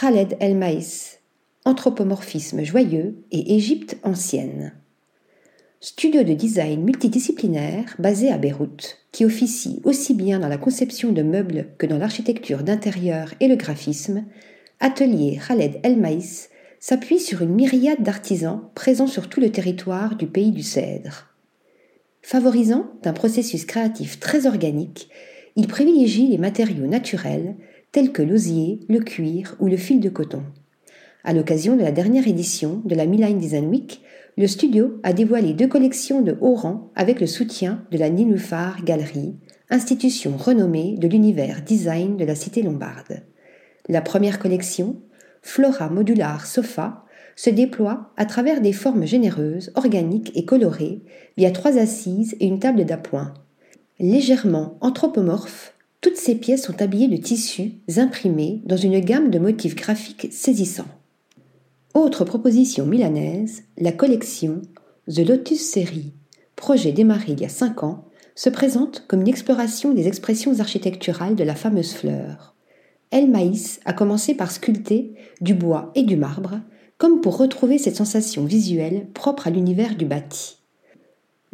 Khaled El Maïs, Anthropomorphisme joyeux et Égypte ancienne. Studio de design multidisciplinaire basé à Beyrouth, qui officie aussi bien dans la conception de meubles que dans l'architecture d'intérieur et le graphisme, Atelier Khaled El Maïs s'appuie sur une myriade d'artisans présents sur tout le territoire du pays du Cèdre. Favorisant un processus créatif très organique, il privilégie les matériaux naturels tels que l'osier, le cuir ou le fil de coton. À l'occasion de la dernière édition de la Milan Design Week, le studio a dévoilé deux collections de haut rang avec le soutien de la Ninufar Galerie, institution renommée de l'univers design de la cité lombarde. La première collection, Flora Modular Sofa, se déploie à travers des formes généreuses, organiques et colorées, via trois assises et une table d'appoint. Légèrement anthropomorphes, toutes ces pièces sont habillées de tissus imprimés dans une gamme de motifs graphiques saisissants. Autre proposition milanaise, la collection The Lotus Series, projet démarré il y a cinq ans, se présente comme une exploration des expressions architecturales de la fameuse fleur. El Maïs a commencé par sculpter du bois et du marbre, comme pour retrouver cette sensation visuelle propre à l'univers du bâti.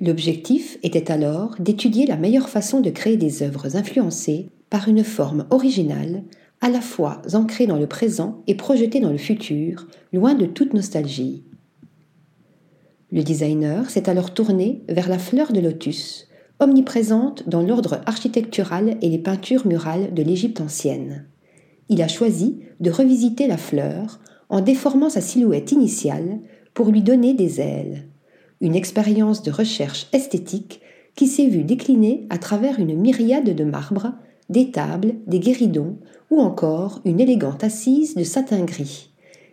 L'objectif était alors d'étudier la meilleure façon de créer des œuvres influencées par une forme originale, à la fois ancrée dans le présent et projetée dans le futur, loin de toute nostalgie. Le designer s'est alors tourné vers la fleur de lotus, omniprésente dans l'ordre architectural et les peintures murales de l'Égypte ancienne. Il a choisi de revisiter la fleur en déformant sa silhouette initiale pour lui donner des ailes une expérience de recherche esthétique qui s'est vue déclinée à travers une myriade de marbres, des tables, des guéridons ou encore une élégante assise de satin gris,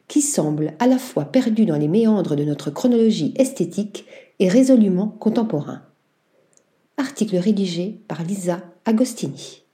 qui semble à la fois perdue dans les méandres de notre chronologie esthétique et résolument contemporain. Article rédigé par Lisa Agostini.